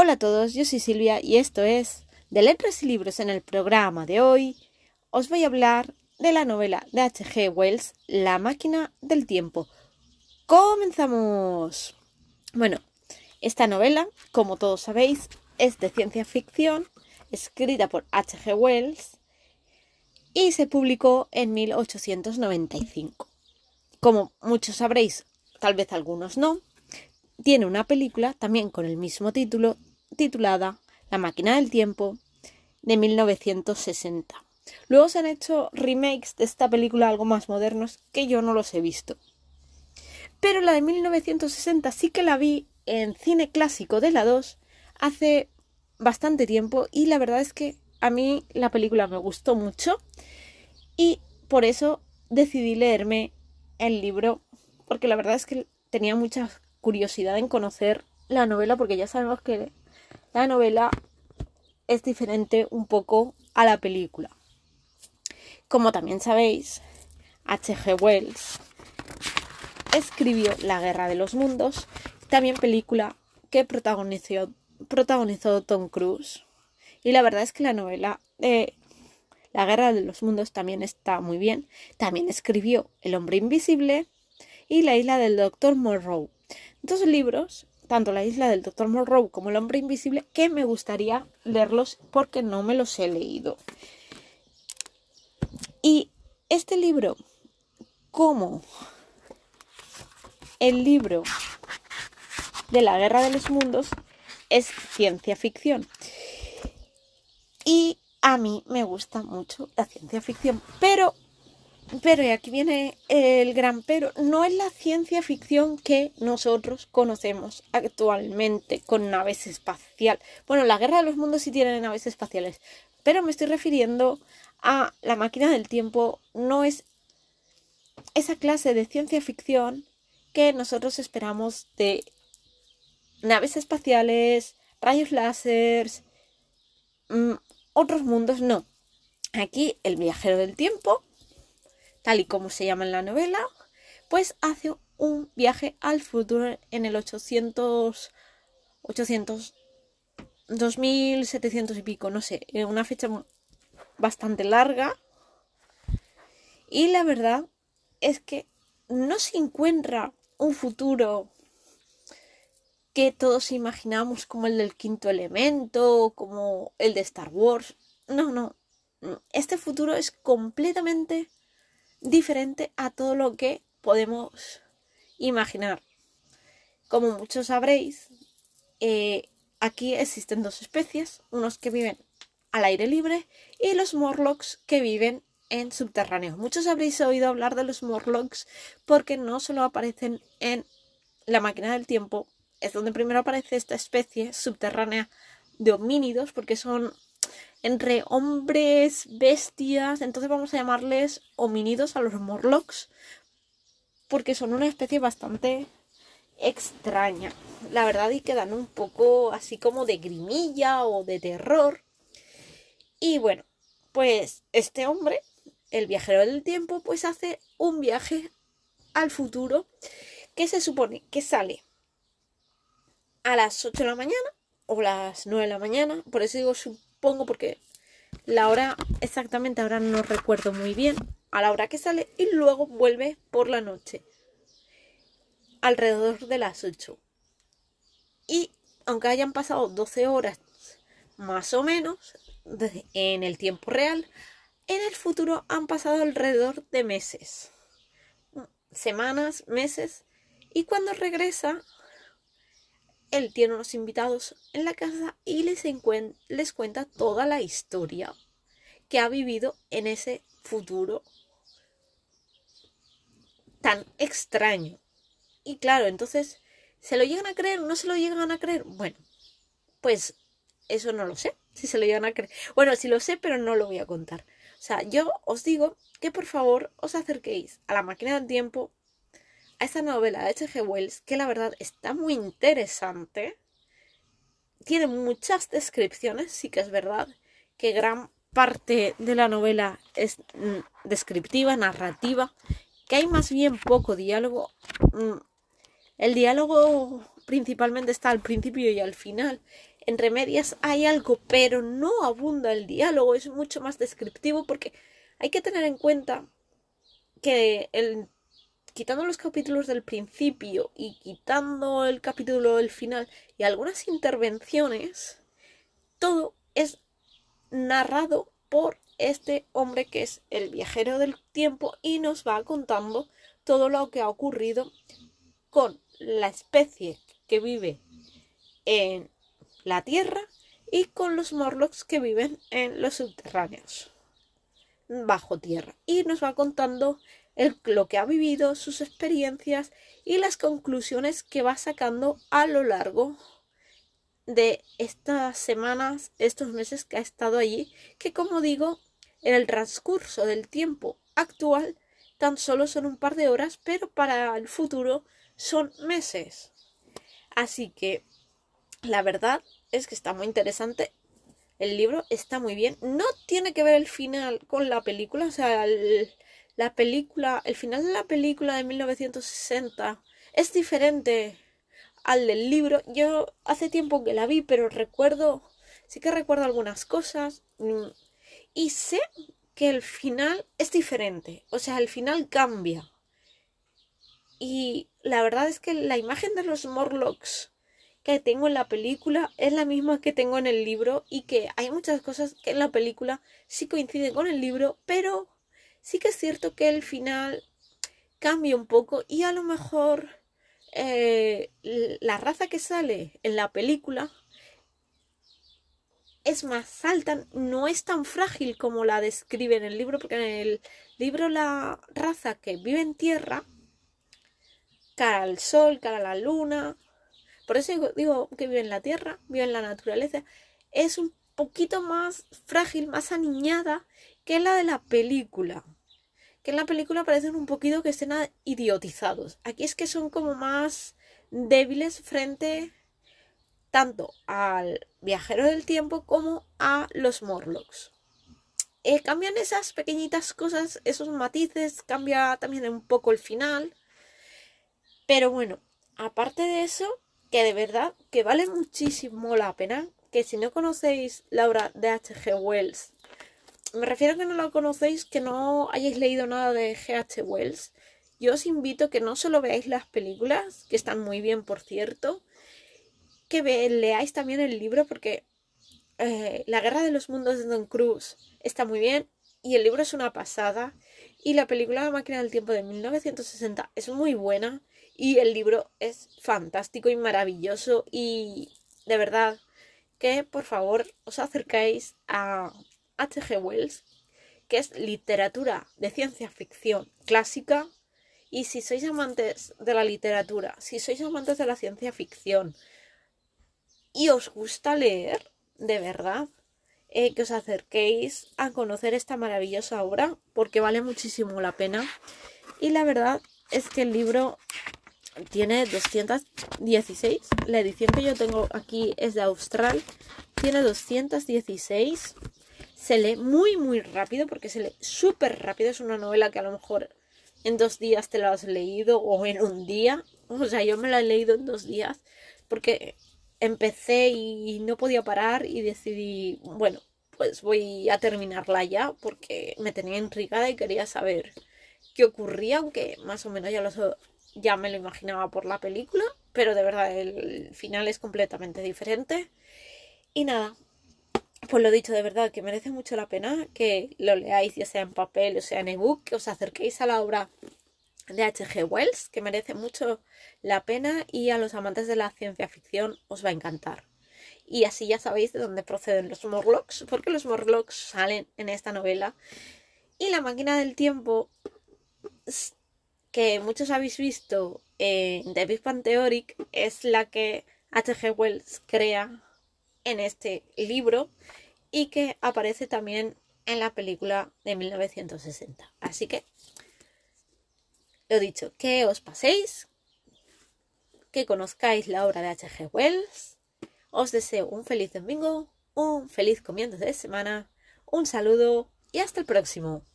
Hola a todos, yo soy Silvia y esto es de Letras y Libros en el programa de hoy. Os voy a hablar de la novela de H.G. Wells, La máquina del tiempo. ¡Comenzamos! Bueno, esta novela, como todos sabéis, es de ciencia ficción, escrita por H.G. Wells y se publicó en 1895. Como muchos sabréis, tal vez algunos no, tiene una película también con el mismo título titulada La máquina del tiempo de 1960. Luego se han hecho remakes de esta película algo más modernos que yo no los he visto. Pero la de 1960 sí que la vi en cine clásico de la 2 hace bastante tiempo y la verdad es que a mí la película me gustó mucho y por eso decidí leerme el libro porque la verdad es que tenía mucha curiosidad en conocer la novela porque ya sabemos que la novela es diferente un poco a la película. Como también sabéis, H.G. Wells escribió La Guerra de los Mundos, también película que protagonizó, protagonizó Tom Cruise. Y la verdad es que la novela de La Guerra de los Mundos también está muy bien. También escribió El Hombre Invisible y La Isla del Doctor Monroe. Dos libros tanto la isla del Dr. Monroe como el hombre invisible, que me gustaría leerlos porque no me los he leído. Y este libro, como el libro de la Guerra de los Mundos, es ciencia ficción. Y a mí me gusta mucho la ciencia ficción, pero pero, y aquí viene el gran pero, no es la ciencia ficción que nosotros conocemos actualmente con naves espaciales. Bueno, la guerra de los mundos sí tiene naves espaciales, pero me estoy refiriendo a la máquina del tiempo, no es esa clase de ciencia ficción que nosotros esperamos de naves espaciales, rayos láseres, mm, otros mundos, no. Aquí el viajero del tiempo tal y como se llama en la novela, pues hace un viaje al futuro en el 800, 800, 2700 y pico, no sé, en una fecha bastante larga. Y la verdad es que no se encuentra un futuro que todos imaginamos como el del quinto elemento, como el de Star Wars. No, no. Este futuro es completamente diferente a todo lo que podemos imaginar. Como muchos sabréis, eh, aquí existen dos especies, unos que viven al aire libre y los Morlocks que viven en subterráneos. Muchos habréis oído hablar de los Morlocks porque no solo aparecen en la máquina del tiempo, es donde primero aparece esta especie subterránea de homínidos porque son entre hombres, bestias, entonces vamos a llamarles homínidos a los Morlocks, porque son una especie bastante extraña, la verdad, y quedan un poco así como de grimilla o de terror. Y bueno, pues este hombre, el viajero del tiempo, pues hace un viaje al futuro que se supone que sale a las 8 de la mañana o las 9 de la mañana, por eso digo pongo porque la hora exactamente ahora no recuerdo muy bien, a la hora que sale y luego vuelve por la noche, alrededor de las 8. Y aunque hayan pasado 12 horas más o menos en el tiempo real, en el futuro han pasado alrededor de meses, semanas, meses, y cuando regresa él tiene unos invitados en la casa y les, les cuenta toda la historia que ha vivido en ese futuro tan extraño. Y claro, entonces, ¿se lo llegan a creer? ¿No se lo llegan a creer? Bueno, pues eso no lo sé, si se lo llegan a creer. Bueno, sí lo sé, pero no lo voy a contar. O sea, yo os digo que por favor os acerquéis a la máquina del tiempo a esta novela de H.G. Wells, que la verdad está muy interesante. Tiene muchas descripciones, sí que es verdad, que gran parte de la novela es mm, descriptiva, narrativa, que hay más bien poco diálogo. Mm, el diálogo principalmente está al principio y al final. entre medias hay algo, pero no abunda el diálogo, es mucho más descriptivo porque hay que tener en cuenta que el, quitando los capítulos del principio y quitando el capítulo del final y algunas intervenciones, todo es narrado por este hombre que es el viajero del tiempo y nos va contando todo lo que ha ocurrido con la especie que vive en la Tierra y con los Morlocks que viven en los subterráneos, bajo tierra. Y nos va contando lo que ha vivido, sus experiencias y las conclusiones que va sacando a lo largo de estas semanas, estos meses que ha estado allí, que como digo, en el transcurso del tiempo actual tan solo son un par de horas, pero para el futuro son meses. Así que la verdad es que está muy interesante. El libro está muy bien. No tiene que ver el final con la película. O sea, la película, el final de la película de 1960 es diferente al del libro. Yo hace tiempo que la vi, pero recuerdo, sí que recuerdo algunas cosas. Mm, y sé que el final es diferente. O sea, el final cambia. Y la verdad es que la imagen de los Morlocks que tengo en la película es la misma que tengo en el libro y que hay muchas cosas que en la película sí coinciden con el libro, pero sí que es cierto que el final cambia un poco y a lo mejor eh, la raza que sale en la película es más alta, no es tan frágil como la describe en el libro, porque en el libro la raza que vive en tierra, cara al sol, cara a la luna, por eso digo, que vive en la tierra, vive en la naturaleza. Es un poquito más frágil, más aniñada que la de la película. Que en la película parecen un poquito que estén idiotizados. Aquí es que son como más débiles frente tanto al viajero del tiempo como a los Morlocks. Eh, cambian esas pequeñitas cosas, esos matices, cambia también un poco el final. Pero bueno, aparte de eso, que de verdad que vale muchísimo la pena, que si no conocéis la obra de H.G. Wells, me refiero a que no la conocéis, que no hayáis leído nada de G.H. Wells, yo os invito que no solo veáis las películas, que están muy bien por cierto, que leáis también el libro porque eh, La Guerra de los Mundos de Don Cruz está muy bien y el libro es una pasada. Y la película La Máquina del Tiempo de 1960 es muy buena y el libro es fantástico y maravilloso. Y de verdad que por favor os acercáis a H.G. Wells, que es literatura de ciencia ficción clásica. Y si sois amantes de la literatura, si sois amantes de la ciencia ficción y os gusta leer, de verdad, eh, que os acerquéis a conocer esta maravillosa obra, porque vale muchísimo la pena. Y la verdad es que el libro tiene 216. La edición que yo tengo aquí es de Austral. Tiene 216. Se lee muy, muy rápido porque se lee súper rápido. Es una novela que a lo mejor en dos días te la has leído o en un día. O sea, yo me la he leído en dos días porque empecé y no podía parar y decidí, bueno, pues voy a terminarla ya porque me tenía intrigada y quería saber qué ocurría, aunque más o menos ya lo, ya me lo imaginaba por la película, pero de verdad el final es completamente diferente. Y nada, pues lo dicho, de verdad que merece mucho la pena que lo leáis, ya sea en papel o sea en ebook, que os acerquéis a la obra de H.G. Wells, que merece mucho la pena y a los amantes de la ciencia ficción os va a encantar. Y así ya sabéis de dónde proceden los Morlocks, porque los Morlocks salen en esta novela. Y la máquina del tiempo que muchos habéis visto en The Big Bang es la que H.G. Wells crea en este libro y que aparece también en la película de 1960. Así que, lo dicho, que os paséis, que conozcáis la obra de H.G. Wells. Os deseo un feliz domingo, un feliz comienzo de semana, un saludo y hasta el próximo.